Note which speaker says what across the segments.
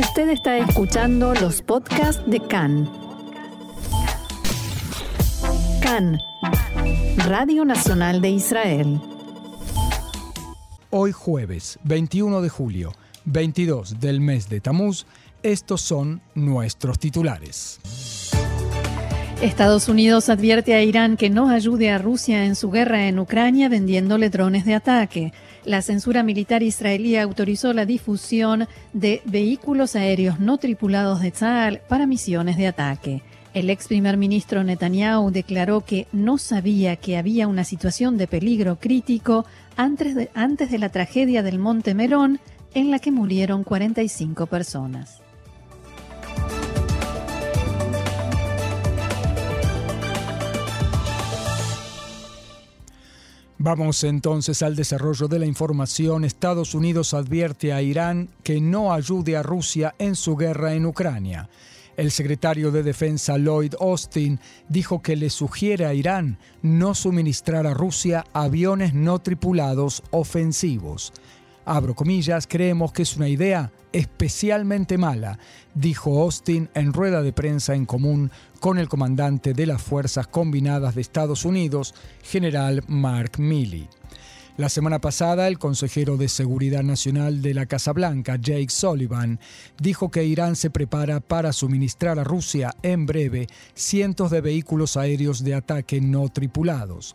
Speaker 1: Usted está escuchando los podcasts de CAN. CAN, Radio Nacional de Israel.
Speaker 2: Hoy jueves 21 de julio, 22 del mes de Tamuz, estos son nuestros titulares.
Speaker 1: Estados Unidos advierte a Irán que no ayude a Rusia en su guerra en Ucrania vendiéndole drones de ataque. La censura militar israelí autorizó la difusión de vehículos aéreos no tripulados de Tzal para misiones de ataque. El ex primer ministro Netanyahu declaró que no sabía que había una situación de peligro crítico antes de, antes de la tragedia del Monte Merón, en la que murieron 45 personas.
Speaker 2: Vamos entonces al desarrollo de la información. Estados Unidos advierte a Irán que no ayude a Rusia en su guerra en Ucrania. El secretario de Defensa Lloyd Austin dijo que le sugiere a Irán no suministrar a Rusia aviones no tripulados ofensivos. Abro comillas, creemos que es una idea especialmente mala, dijo Austin en rueda de prensa en común con el comandante de las Fuerzas Combinadas de Estados Unidos, general Mark Milley. La semana pasada, el consejero de Seguridad Nacional de la Casa Blanca, Jake Sullivan, dijo que Irán se prepara para suministrar a Rusia en breve cientos de vehículos aéreos de ataque no tripulados.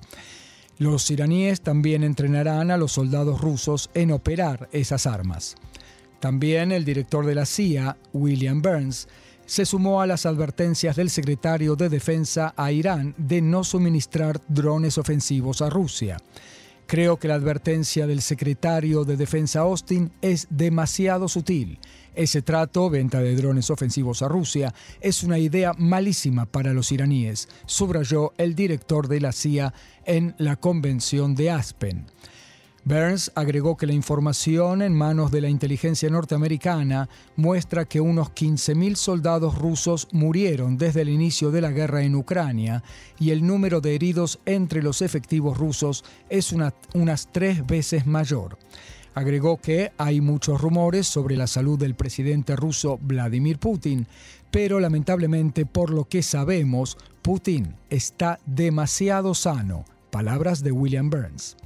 Speaker 2: Los iraníes también entrenarán a los soldados rusos en operar esas armas. También el director de la CIA, William Burns, se sumó a las advertencias del secretario de Defensa a Irán de no suministrar drones ofensivos a Rusia. Creo que la advertencia del secretario de Defensa Austin es demasiado sutil. Ese trato, venta de drones ofensivos a Rusia, es una idea malísima para los iraníes, subrayó el director de la CIA en la convención de Aspen. Burns agregó que la información en manos de la inteligencia norteamericana muestra que unos 15.000 soldados rusos murieron desde el inicio de la guerra en Ucrania y el número de heridos entre los efectivos rusos es unas tres veces mayor. Agregó que hay muchos rumores sobre la salud del presidente ruso Vladimir Putin, pero lamentablemente por lo que sabemos, Putin está demasiado sano. Palabras de William Burns.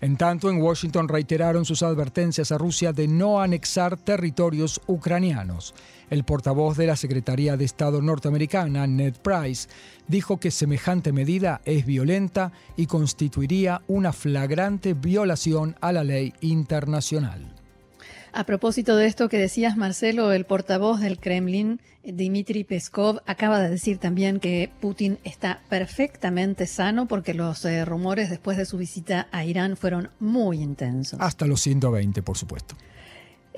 Speaker 2: En tanto, en Washington reiteraron sus advertencias a Rusia de no anexar territorios ucranianos. El portavoz de la Secretaría de Estado norteamericana, Ned Price, dijo que semejante medida es violenta y constituiría una flagrante violación a la ley internacional.
Speaker 1: A propósito de esto que decías, Marcelo, el portavoz del Kremlin, Dmitry Peskov, acaba de decir también que Putin está perfectamente sano porque los eh, rumores después de su visita a Irán fueron muy intensos.
Speaker 2: Hasta los 120, por supuesto.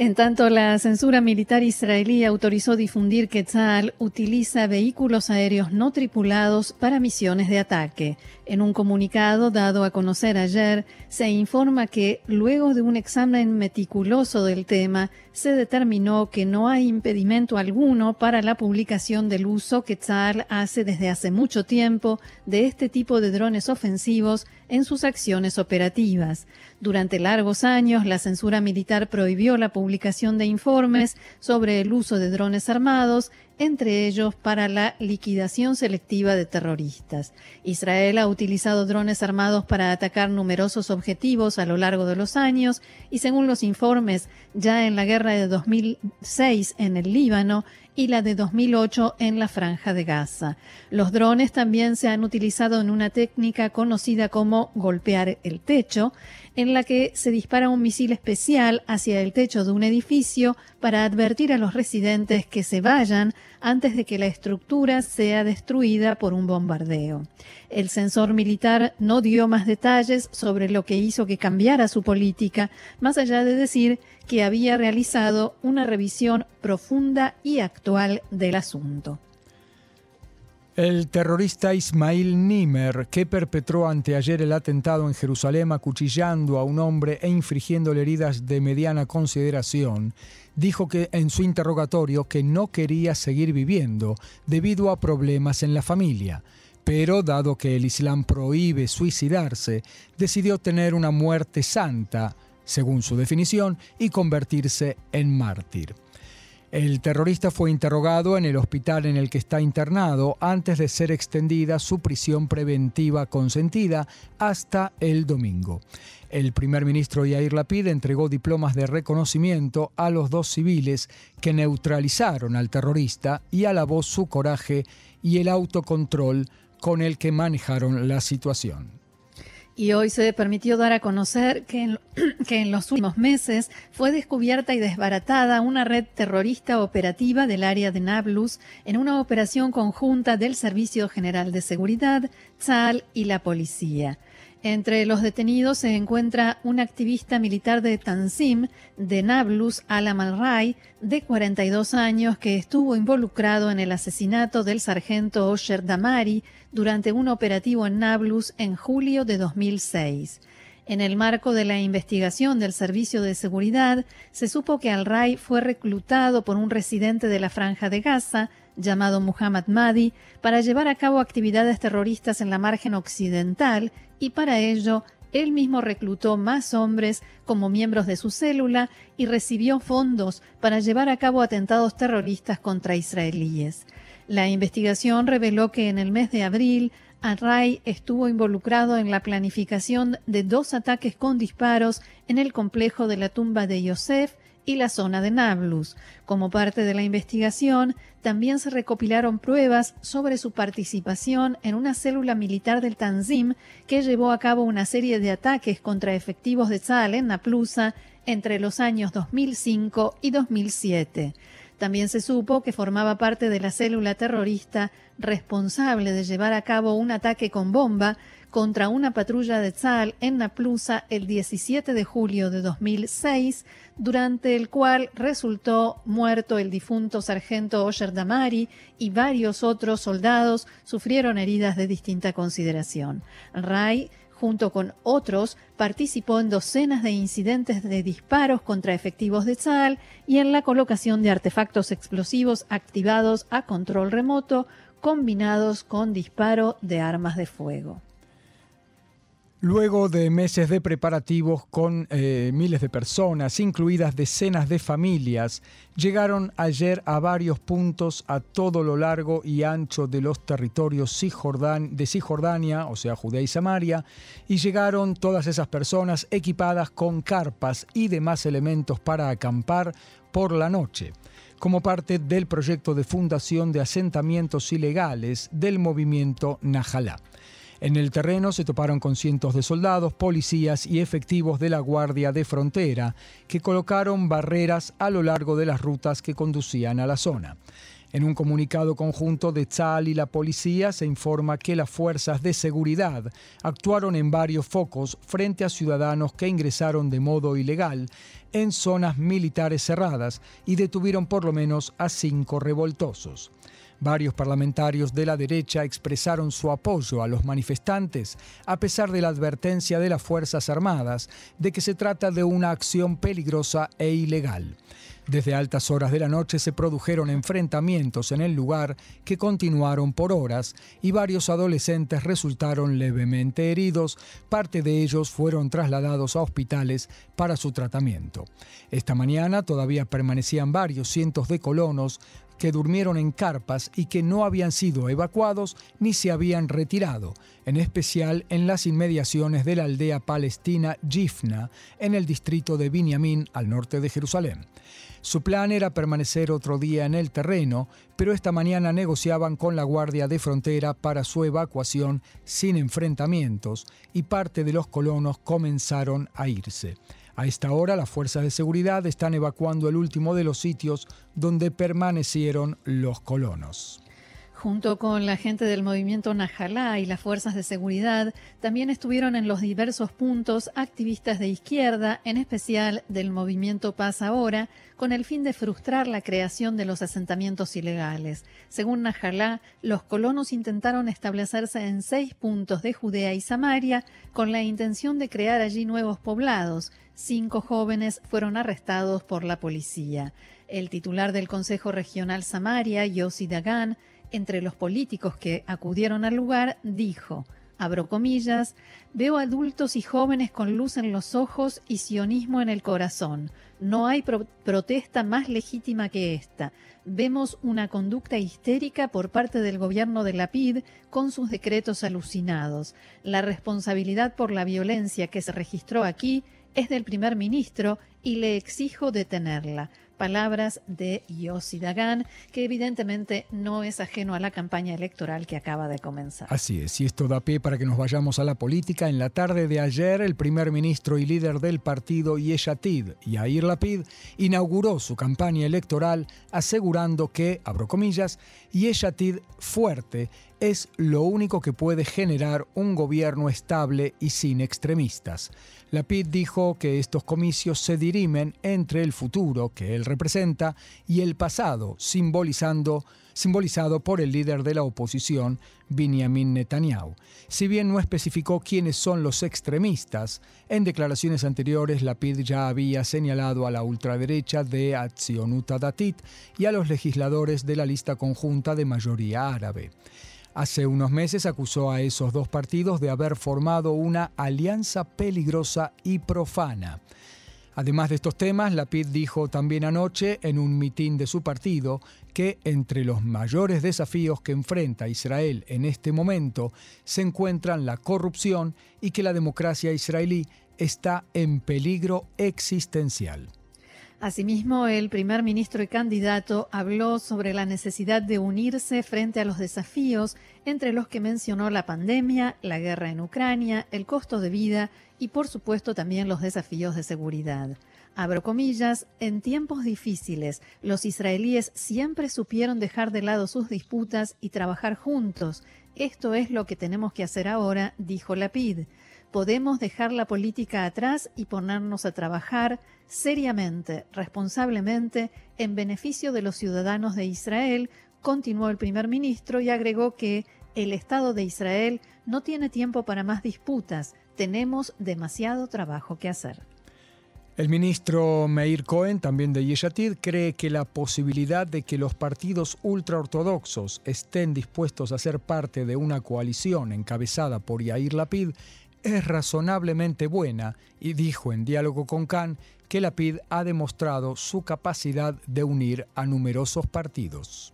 Speaker 1: En tanto, la censura militar israelí autorizó difundir que Tzal utiliza vehículos aéreos no tripulados para misiones de ataque. En un comunicado dado a conocer ayer, se informa que luego de un examen meticuloso del tema, se determinó que no hay impedimento alguno para la publicación del uso que Tzal hace desde hace mucho tiempo de este tipo de drones ofensivos en sus acciones operativas. Durante largos años, la censura militar prohibió la publicación de informes sobre el uso de drones armados, entre ellos para la liquidación selectiva de terroristas. Israel ha utilizado drones armados para atacar numerosos objetivos a lo largo de los años y según los informes, ya en la guerra de 2006 en el Líbano y la de 2008 en la franja de Gaza. Los drones también se han utilizado en una técnica conocida como golpear el techo, en la que se dispara un misil especial hacia el techo de un edificio para advertir a los residentes que se vayan antes de que la estructura sea destruida por un bombardeo. El censor militar no dio más detalles sobre lo que hizo que cambiara su política, más allá de decir que había realizado una revisión profunda y actual del asunto.
Speaker 2: El terrorista Ismail Nimer, que perpetró anteayer el atentado en Jerusalén acuchillando a un hombre e infligiéndole heridas de mediana consideración, dijo que en su interrogatorio que no quería seguir viviendo debido a problemas en la familia. Pero dado que el Islam prohíbe suicidarse, decidió tener una muerte santa, según su definición, y convertirse en mártir. El terrorista fue interrogado en el hospital en el que está internado antes de ser extendida su prisión preventiva consentida hasta el domingo. El primer ministro Yair Lapid entregó diplomas de reconocimiento a los dos civiles que neutralizaron al terrorista y alabó su coraje y el autocontrol con el que manejaron la situación.
Speaker 1: Y hoy se permitió dar a conocer que en, que en, los últimos meses fue descubierta y desbaratada una red terrorista operativa del área de Nablus en una operación conjunta del Servicio General de Seguridad, TSAL y la policía. Entre los detenidos se encuentra un activista militar de Tanzim, de Nablus Alam al-Ray, de 42 años, que estuvo involucrado en el asesinato del sargento Osher Damari durante un operativo en Nablus en julio de 2006. En el marco de la investigación del Servicio de Seguridad, se supo que al-Ray fue reclutado por un residente de la Franja de Gaza, llamado Muhammad Mahdi, para llevar a cabo actividades terroristas en la margen occidental y para ello él mismo reclutó más hombres como miembros de su célula y recibió fondos para llevar a cabo atentados terroristas contra israelíes. La investigación reveló que en el mes de abril, Array estuvo involucrado en la planificación de dos ataques con disparos en el complejo de la tumba de Yosef y la zona de Nablus. Como parte de la investigación, también se recopilaron pruebas sobre su participación en una célula militar del Tanzim que llevó a cabo una serie de ataques contra efectivos de Tzal en Naplusa entre los años 2005 y 2007. También se supo que formaba parte de la célula terrorista responsable de llevar a cabo un ataque con bomba contra una patrulla de Tzal en Naplusa el 17 de julio de 2006, durante el cual resultó muerto el difunto sargento Osher Damari y varios otros soldados sufrieron heridas de distinta consideración. Ray junto con otros, participó en docenas de incidentes de disparos contra efectivos de Tzal y en la colocación de artefactos explosivos activados a control remoto combinados con disparo de armas de fuego.
Speaker 2: Luego de meses de preparativos con eh, miles de personas, incluidas decenas de familias, llegaron ayer a varios puntos a todo lo largo y ancho de los territorios de Cisjordania, o sea, Judea y Samaria, y llegaron todas esas personas equipadas con carpas y demás elementos para acampar por la noche como parte del proyecto de fundación de asentamientos ilegales del movimiento Najalá. En el terreno se toparon con cientos de soldados, policías y efectivos de la Guardia de Frontera que colocaron barreras a lo largo de las rutas que conducían a la zona. En un comunicado conjunto de Tzal y la policía se informa que las fuerzas de seguridad actuaron en varios focos frente a ciudadanos que ingresaron de modo ilegal en zonas militares cerradas y detuvieron por lo menos a cinco revoltosos. Varios parlamentarios de la derecha expresaron su apoyo a los manifestantes, a pesar de la advertencia de las Fuerzas Armadas de que se trata de una acción peligrosa e ilegal. Desde altas horas de la noche se produjeron enfrentamientos en el lugar que continuaron por horas y varios adolescentes resultaron levemente heridos, parte de ellos fueron trasladados a hospitales para su tratamiento. Esta mañana todavía permanecían varios cientos de colonos que durmieron en carpas y que no habían sido evacuados ni se habían retirado, en especial en las inmediaciones de la aldea palestina Jifna, en el distrito de Binyamin, al norte de Jerusalén. Su plan era permanecer otro día en el terreno, pero esta mañana negociaban con la Guardia de Frontera para su evacuación sin enfrentamientos y parte de los colonos comenzaron a irse. A esta hora, las fuerzas de seguridad están evacuando el último de los sitios donde permanecieron los colonos.
Speaker 1: Junto con la gente del movimiento Najalá y las fuerzas de seguridad, también estuvieron en los diversos puntos activistas de izquierda, en especial del movimiento Paz Ahora, con el fin de frustrar la creación de los asentamientos ilegales. Según Najalá, los colonos intentaron establecerse en seis puntos de Judea y Samaria con la intención de crear allí nuevos poblados. Cinco jóvenes fueron arrestados por la policía. El titular del Consejo Regional Samaria, Yossi Dagan, entre los políticos que acudieron al lugar, dijo, abro comillas, veo adultos y jóvenes con luz en los ojos y sionismo en el corazón. No hay protesta más legítima que esta. Vemos una conducta histérica por parte del gobierno de la PID con sus decretos alucinados. La responsabilidad por la violencia que se registró aquí es del primer ministro y le exijo detenerla palabras de Yossi Dagan, que evidentemente no es ajeno a la campaña electoral que acaba de comenzar.
Speaker 2: Así es, y esto da pie para que nos vayamos a la política. En la tarde de ayer, el primer ministro y líder del partido Yeshatid, Yair Lapid, inauguró su campaña electoral asegurando que, abro comillas, Yeshatid fuerte es lo único que puede generar un gobierno estable y sin extremistas. Lapid dijo que estos comicios se dirimen entre el futuro que él representa y el pasado, simbolizado por el líder de la oposición, Benjamin Netanyahu. Si bien no especificó quiénes son los extremistas, en declaraciones anteriores Lapid ya había señalado a la ultraderecha de Atzionut Datit y a los legisladores de la lista conjunta de mayoría árabe. Hace unos meses acusó a esos dos partidos de haber formado una alianza peligrosa y profana. Además de estos temas, Lapid dijo también anoche en un mitin de su partido que entre los mayores desafíos que enfrenta Israel en este momento se encuentran la corrupción y que la democracia israelí está en peligro existencial.
Speaker 1: Asimismo, el primer ministro y candidato habló sobre la necesidad de unirse frente a los desafíos, entre los que mencionó la pandemia, la guerra en Ucrania, el costo de vida y, por supuesto, también los desafíos de seguridad. Abro comillas, en tiempos difíciles, los israelíes siempre supieron dejar de lado sus disputas y trabajar juntos. Esto es lo que tenemos que hacer ahora, dijo Lapid podemos dejar la política atrás y ponernos a trabajar seriamente, responsablemente, en beneficio de los ciudadanos de Israel, continuó el primer ministro y agregó que el Estado de Israel no tiene tiempo para más disputas, tenemos demasiado trabajo que hacer.
Speaker 2: El ministro Meir Cohen, también de Yeshatid, cree que la posibilidad de que los partidos ultraortodoxos estén dispuestos a ser parte de una coalición encabezada por Yair Lapid es razonablemente buena y dijo en diálogo con Khan que la PID ha demostrado su capacidad de unir a numerosos partidos.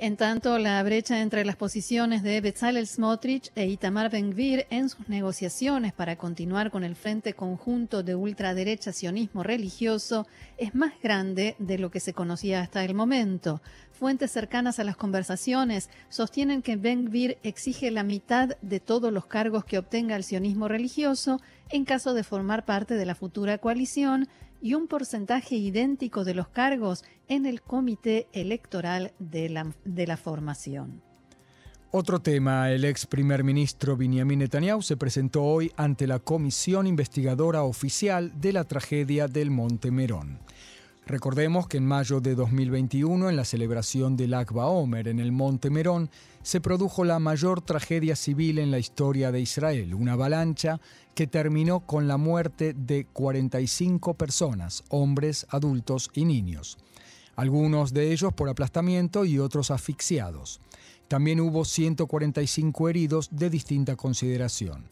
Speaker 1: En tanto, la brecha entre las posiciones de Bezalel Smotrich e Itamar Ben-Gvir en sus negociaciones para continuar con el Frente Conjunto de Ultraderecha Sionismo Religioso es más grande de lo que se conocía hasta el momento. Fuentes cercanas a las conversaciones sostienen que Ben-Gvir exige la mitad de todos los cargos que obtenga el sionismo religioso en caso de formar parte de la futura coalición y un porcentaje idéntico de los cargos en el comité electoral de la, de la formación.
Speaker 2: Otro tema, el ex primer ministro Benjamin Netanyahu se presentó hoy ante la Comisión Investigadora Oficial de la tragedia del Monte Merón. Recordemos que en mayo de 2021, en la celebración del Akba Omer en el Monte Merón, se produjo la mayor tragedia civil en la historia de Israel, una avalancha que terminó con la muerte de 45 personas, hombres, adultos y niños. Algunos de ellos por aplastamiento y otros asfixiados. También hubo 145 heridos de distinta consideración.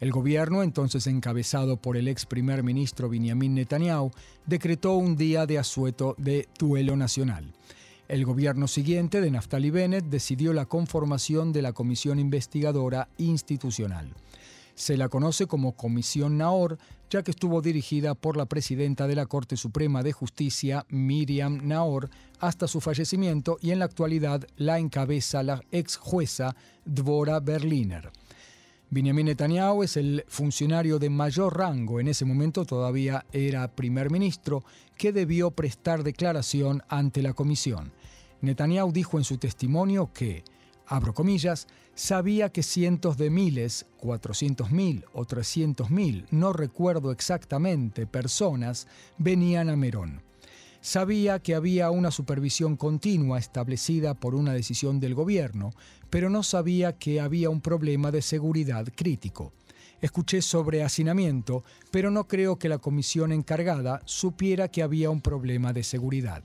Speaker 2: El gobierno, entonces encabezado por el ex primer ministro Benjamin Netanyahu, decretó un día de asueto de duelo nacional. El gobierno siguiente de Naftali Bennett decidió la conformación de la Comisión Investigadora Institucional. Se la conoce como Comisión Naor, ya que estuvo dirigida por la presidenta de la Corte Suprema de Justicia, Miriam Naor, hasta su fallecimiento y en la actualidad la encabeza la ex jueza Dvora Berliner. Benjamin Netanyahu es el funcionario de mayor rango, en ese momento todavía era primer ministro, que debió prestar declaración ante la comisión. Netanyahu dijo en su testimonio que, abro comillas, sabía que cientos de miles, 400.000 o 300.000, no recuerdo exactamente, personas venían a Merón. Sabía que había una supervisión continua establecida por una decisión del gobierno, pero no sabía que había un problema de seguridad crítico. Escuché sobre hacinamiento, pero no creo que la comisión encargada supiera que había un problema de seguridad.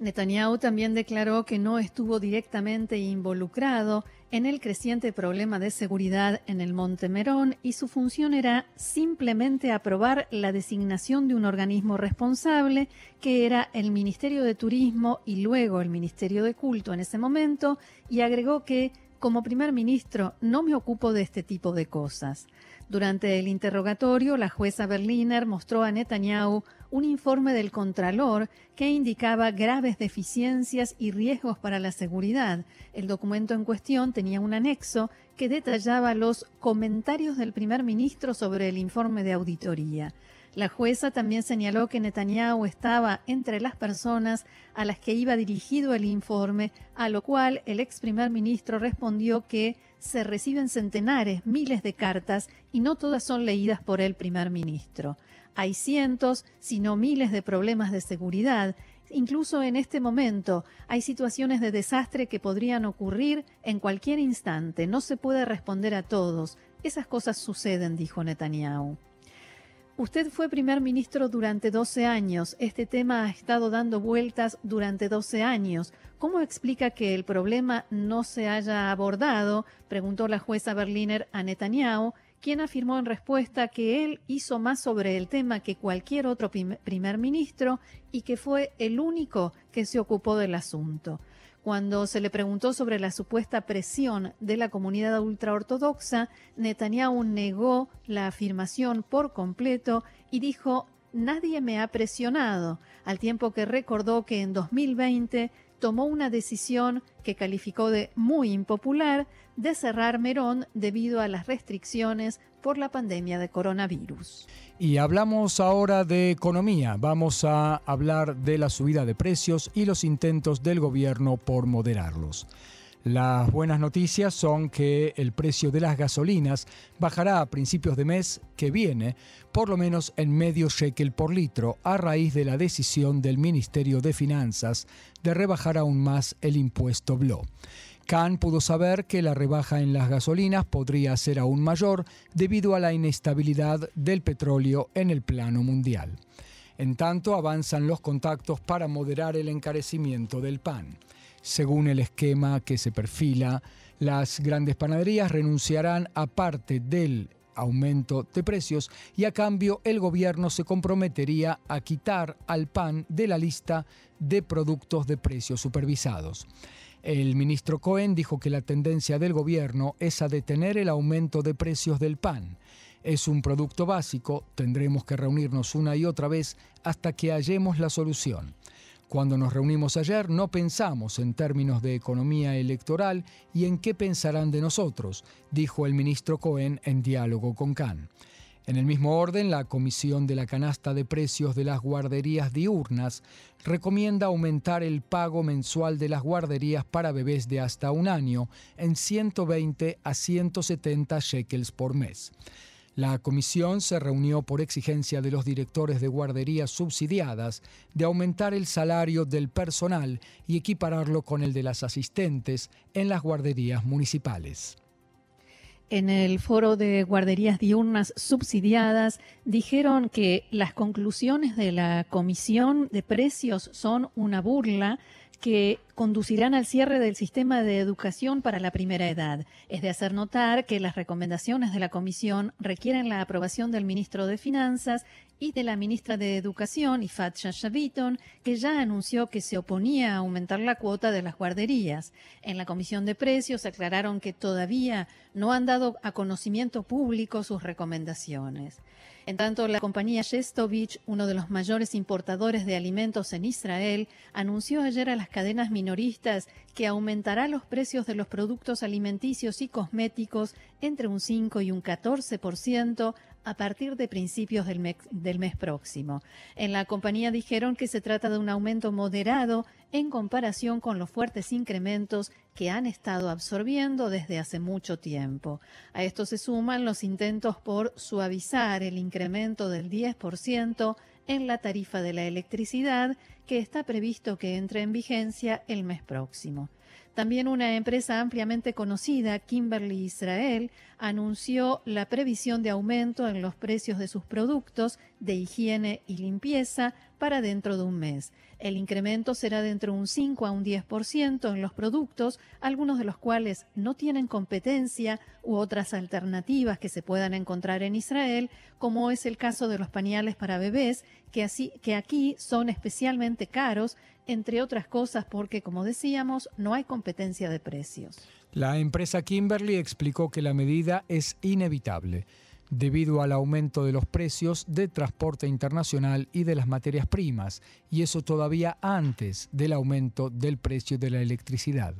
Speaker 1: Netanyahu también declaró que no estuvo directamente involucrado en el creciente problema de seguridad en el Monte Merón y su función era simplemente aprobar la designación de un organismo responsable, que era el Ministerio de Turismo y luego el Ministerio de Culto en ese momento, y agregó que como primer ministro no me ocupo de este tipo de cosas. Durante el interrogatorio, la jueza Berliner mostró a Netanyahu un informe del Contralor que indicaba graves deficiencias y riesgos para la seguridad. El documento en cuestión tenía un anexo que detallaba los comentarios del primer ministro sobre el informe de auditoría. La jueza también señaló que Netanyahu estaba entre las personas a las que iba dirigido el informe, a lo cual el ex primer ministro respondió que se reciben centenares, miles de cartas y no todas son leídas por el primer ministro. Hay cientos, si no miles de problemas de seguridad. Incluso en este momento hay situaciones de desastre que podrían ocurrir en cualquier instante. No se puede responder a todos. Esas cosas suceden, dijo Netanyahu. Usted fue primer ministro durante 12 años. Este tema ha estado dando vueltas durante 12 años. ¿Cómo explica que el problema no se haya abordado? Preguntó la jueza Berliner a Netanyahu, quien afirmó en respuesta que él hizo más sobre el tema que cualquier otro primer ministro y que fue el único que se ocupó del asunto. Cuando se le preguntó sobre la supuesta presión de la comunidad ultraortodoxa, Netanyahu negó la afirmación por completo y dijo Nadie me ha presionado, al tiempo que recordó que en 2020 tomó una decisión que calificó de muy impopular de cerrar Merón debido a las restricciones por la pandemia de coronavirus.
Speaker 2: Y hablamos ahora de economía. Vamos a hablar de la subida de precios y los intentos del gobierno por moderarlos. Las buenas noticias son que el precio de las gasolinas bajará a principios de mes que viene, por lo menos en medio shekel por litro, a raíz de la decisión del Ministerio de Finanzas de rebajar aún más el impuesto BLO. Khan pudo saber que la rebaja en las gasolinas podría ser aún mayor debido a la inestabilidad del petróleo en el plano mundial. En tanto, avanzan los contactos para moderar el encarecimiento del pan. Según el esquema que se perfila, las grandes panaderías renunciarán a parte del aumento de precios y a cambio el gobierno se comprometería a quitar al pan de la lista de productos de precios supervisados. El ministro Cohen dijo que la tendencia del gobierno es a detener el aumento de precios del pan. Es un producto básico, tendremos que reunirnos una y otra vez hasta que hallemos la solución. Cuando nos reunimos ayer no pensamos en términos de economía electoral y en qué pensarán de nosotros, dijo el ministro Cohen en diálogo con Khan. En el mismo orden, la Comisión de la Canasta de Precios de las Guarderías Diurnas recomienda aumentar el pago mensual de las guarderías para bebés de hasta un año en 120 a 170 shekels por mes. La comisión se reunió por exigencia de los directores de guarderías subsidiadas de aumentar el salario del personal y equipararlo con el de las asistentes en las guarderías municipales.
Speaker 1: En el foro de guarderías diurnas subsidiadas dijeron que las conclusiones de la Comisión de Precios son una burla que conducirán al cierre del sistema de educación para la primera edad. Es de hacer notar que las recomendaciones de la Comisión requieren la aprobación del ministro de Finanzas y de la ministra de Educación, Ifat Shashaviton, que ya anunció que se oponía a aumentar la cuota de las guarderías. En la Comisión de Precios aclararon que todavía no han dado a conocimiento público sus recomendaciones. En tanto, la compañía Shestovich, uno de los mayores importadores de alimentos en Israel, anunció ayer a las cadenas que aumentará los precios de los productos alimenticios y cosméticos entre un 5 y un 14% a partir de principios del mes próximo. En la compañía dijeron que se trata de un aumento moderado en comparación con los fuertes incrementos que han estado absorbiendo desde hace mucho tiempo. A esto se suman los intentos por suavizar el incremento del 10% en la tarifa de la electricidad que está previsto que entre en vigencia el mes próximo. También una empresa ampliamente conocida, Kimberly Israel, anunció la previsión de aumento en los precios de sus productos de higiene y limpieza para dentro de un mes. El incremento será de entre un 5 a un 10% en los productos, algunos de los cuales no tienen competencia u otras alternativas que se puedan encontrar en Israel, como es el caso de los pañales para bebés, que, así, que aquí son especialmente caros, entre otras cosas porque, como decíamos, no hay competencia de precios.
Speaker 2: La empresa Kimberly explicó que la medida es inevitable debido al aumento de los precios de transporte internacional y de las materias primas, y eso todavía antes del aumento del precio de la electricidad.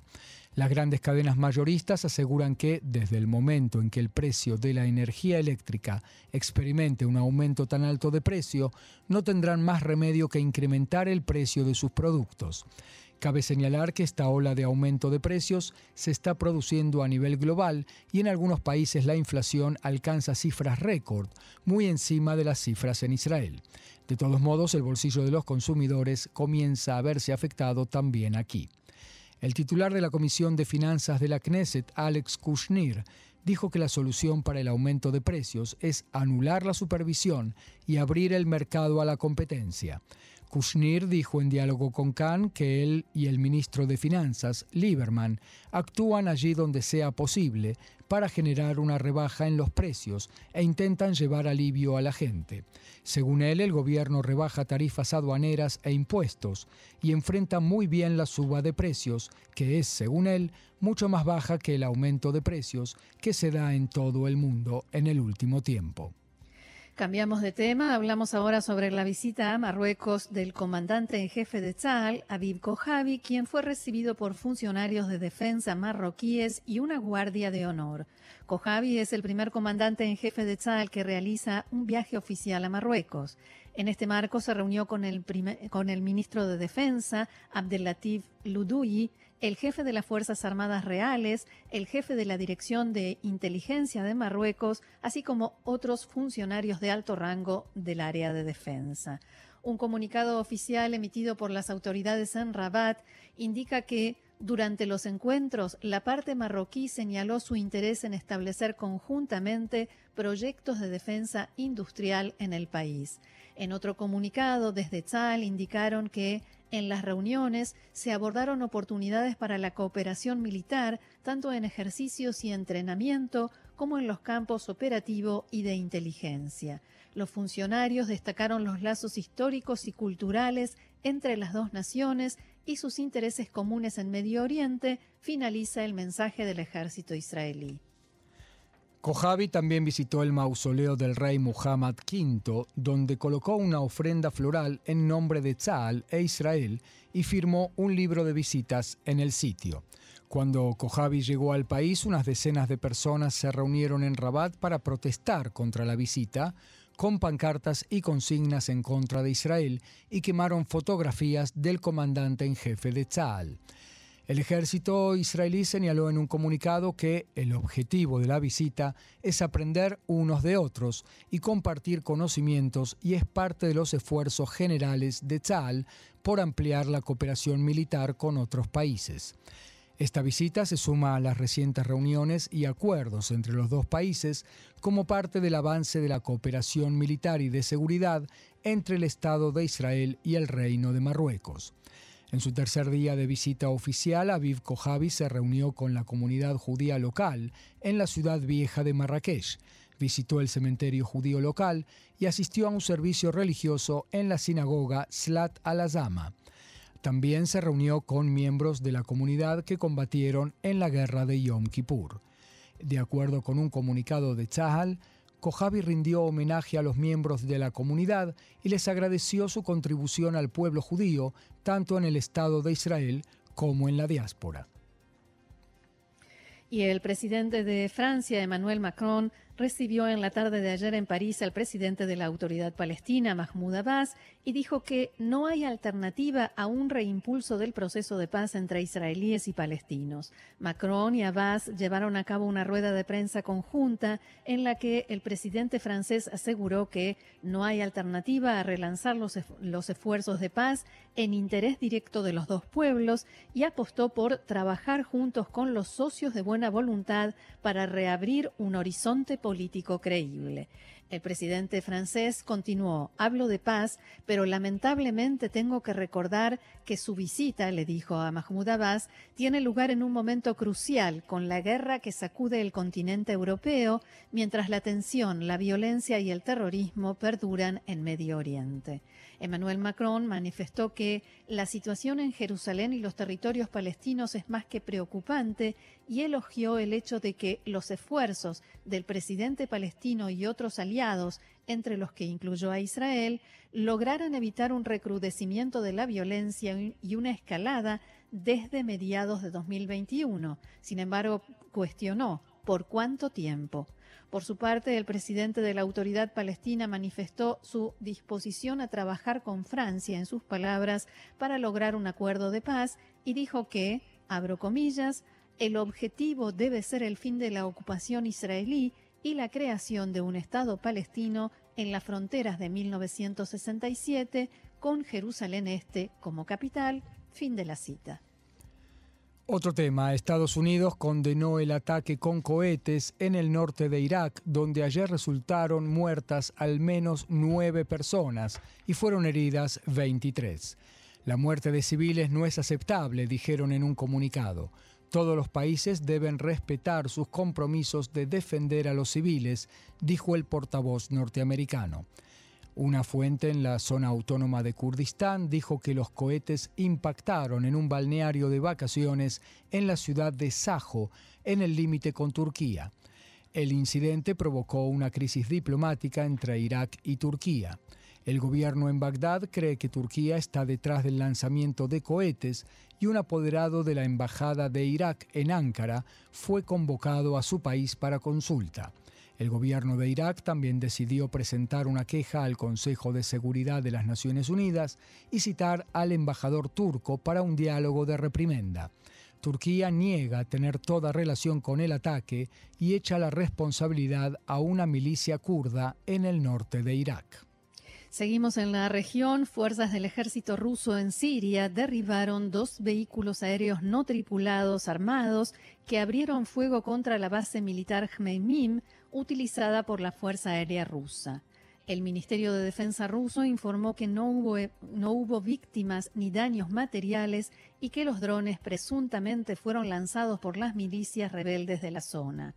Speaker 2: Las grandes cadenas mayoristas aseguran que desde el momento en que el precio de la energía eléctrica experimente un aumento tan alto de precio, no tendrán más remedio que incrementar el precio de sus productos. Cabe señalar que esta ola de aumento de precios se está produciendo a nivel global y en algunos países la inflación alcanza cifras récord, muy encima de las cifras en Israel. De todos modos, el bolsillo de los consumidores comienza a verse afectado también aquí. El titular de la Comisión de Finanzas de la Knesset, Alex Kushnir, dijo que la solución para el aumento de precios es anular la supervisión y abrir el mercado a la competencia. Kushnir dijo en diálogo con Khan que él y el ministro de Finanzas, Lieberman, actúan allí donde sea posible para generar una rebaja en los precios e intentan llevar alivio a la gente. Según él, el gobierno rebaja tarifas aduaneras e impuestos y enfrenta muy bien la suba de precios, que es, según él, mucho más baja que el aumento de precios que se da en todo el mundo en el último tiempo.
Speaker 1: Cambiamos de tema, hablamos ahora sobre la visita a Marruecos del comandante en jefe de Tzal, Aviv Kojavi, quien fue recibido por funcionarios de defensa marroquíes y una guardia de honor. Kojavi es el primer comandante en jefe de Tzal que realiza un viaje oficial a Marruecos. En este marco se reunió con el, con el ministro de Defensa, Abdelatif Luduyi, el jefe de las Fuerzas Armadas Reales, el jefe de la Dirección de Inteligencia de Marruecos, así como otros funcionarios de alto rango del área de defensa. Un comunicado oficial emitido por las autoridades en Rabat indica que durante los encuentros, la parte marroquí señaló su interés en establecer conjuntamente proyectos de defensa industrial en el país. En otro comunicado, desde Tzal indicaron que en las reuniones se abordaron oportunidades para la cooperación militar, tanto en ejercicios y entrenamiento como en los campos operativo y de inteligencia. Los funcionarios destacaron los lazos históricos y culturales entre las dos naciones y sus intereses comunes en Medio Oriente, finaliza el mensaje del ejército israelí.
Speaker 2: Kojavi también visitó el mausoleo del rey Muhammad V, donde colocó una ofrenda floral en nombre de Tzal e Israel y firmó un libro de visitas en el sitio. Cuando Kojavi llegó al país, unas decenas de personas se reunieron en Rabat para protestar contra la visita, con pancartas y consignas en contra de Israel y quemaron fotografías del comandante en jefe de Tzal. El ejército israelí señaló en un comunicado que el objetivo de la visita es aprender unos de otros y compartir conocimientos y es parte de los esfuerzos generales de Tzal por ampliar la cooperación militar con otros países. Esta visita se suma a las recientes reuniones y acuerdos entre los dos países como parte del avance de la cooperación militar y de seguridad entre el Estado de Israel y el Reino de Marruecos. En su tercer día de visita oficial, Aviv Kojavi se reunió con la comunidad judía local en la ciudad vieja de Marrakech, visitó el cementerio judío local y asistió a un servicio religioso en la sinagoga Slat al-Azama. También se reunió con miembros de la comunidad que combatieron en la guerra de Yom Kippur. De acuerdo con un comunicado de Tzahal, Kojavi rindió homenaje a los miembros de la comunidad y les agradeció su contribución al pueblo judío, tanto en el Estado de Israel como en la diáspora.
Speaker 1: Y el presidente de Francia, Emmanuel Macron, recibió en la tarde de ayer en París al presidente de la autoridad palestina, Mahmoud Abbas, y dijo que no hay alternativa a un reimpulso del proceso de paz entre israelíes y palestinos. Macron y Abbas llevaron a cabo una rueda de prensa conjunta en la que el presidente francés aseguró que no hay alternativa a relanzar los, los esfuerzos de paz en interés directo de los dos pueblos y apostó por trabajar juntos con los socios de buena voluntad para reabrir un horizonte político creíble. El presidente francés continuó, hablo de paz, pero lamentablemente tengo que recordar que su visita, le dijo a Mahmoud Abbas, tiene lugar en un momento crucial, con la guerra que sacude el continente europeo, mientras la tensión, la violencia y el terrorismo perduran en Medio Oriente. Emmanuel Macron manifestó que la situación en Jerusalén y los territorios palestinos es más que preocupante y elogió el hecho de que los esfuerzos del presidente palestino y otros aliados, entre los que incluyó a Israel, lograran evitar un recrudecimiento de la violencia y una escalada desde mediados de 2021. Sin embargo, cuestionó por cuánto tiempo. Por su parte, el presidente de la autoridad palestina manifestó su disposición a trabajar con Francia, en sus palabras, para lograr un acuerdo de paz y dijo que, abro comillas, el objetivo debe ser el fin de la ocupación israelí y la creación de un Estado palestino en las fronteras de 1967 con Jerusalén Este como capital. Fin de la cita.
Speaker 2: Otro tema, Estados Unidos condenó el ataque con cohetes en el norte de Irak, donde ayer resultaron muertas al menos nueve personas y fueron heridas 23. La muerte de civiles no es aceptable, dijeron en un comunicado. Todos los países deben respetar sus compromisos de defender a los civiles, dijo el portavoz norteamericano. Una fuente en la zona autónoma de Kurdistán dijo que los cohetes impactaron en un balneario de vacaciones en la ciudad de Sajo, en el límite con Turquía. El incidente provocó una crisis diplomática entre Irak y Turquía. El gobierno en Bagdad cree que Turquía está detrás del lanzamiento de cohetes y un apoderado de la embajada de Irak en Ankara fue convocado a su país para consulta. El gobierno de Irak también decidió presentar una queja al Consejo de Seguridad de las Naciones Unidas y citar al embajador turco para un diálogo de reprimenda. Turquía niega tener toda relación con el ataque y echa la responsabilidad a una milicia kurda en el norte de Irak.
Speaker 1: Seguimos en la región. Fuerzas del ejército ruso en Siria derribaron dos vehículos aéreos no tripulados armados que abrieron fuego contra la base militar Jmeimim utilizada por la Fuerza Aérea Rusa. El Ministerio de Defensa ruso informó que no hubo, no hubo víctimas ni daños materiales y que los drones presuntamente fueron lanzados por las milicias rebeldes de la zona.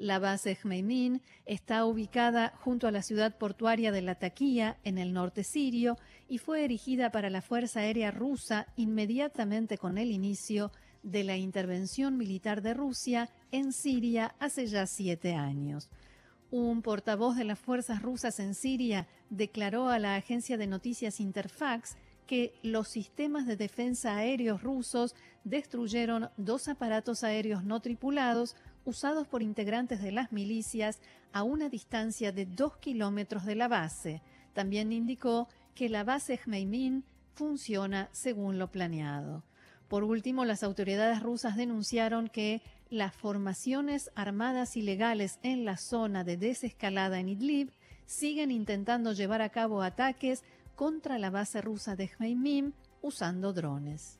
Speaker 1: La base Jmeimin está ubicada junto a la ciudad portuaria de Latakia, en el norte sirio, y fue erigida para la Fuerza Aérea Rusa inmediatamente con el inicio de la intervención militar de Rusia en Siria hace ya siete años. Un portavoz de las fuerzas rusas en Siria declaró a la agencia de noticias Interfax que los sistemas de defensa aéreos rusos destruyeron dos aparatos aéreos no tripulados usados por integrantes de las milicias a una distancia de dos kilómetros de la base. También indicó que la base Jmeimin funciona según lo planeado. Por último, las autoridades rusas denunciaron que las formaciones armadas ilegales en la zona de desescalada en Idlib siguen intentando llevar a cabo ataques contra la base rusa de Jmeimin usando drones.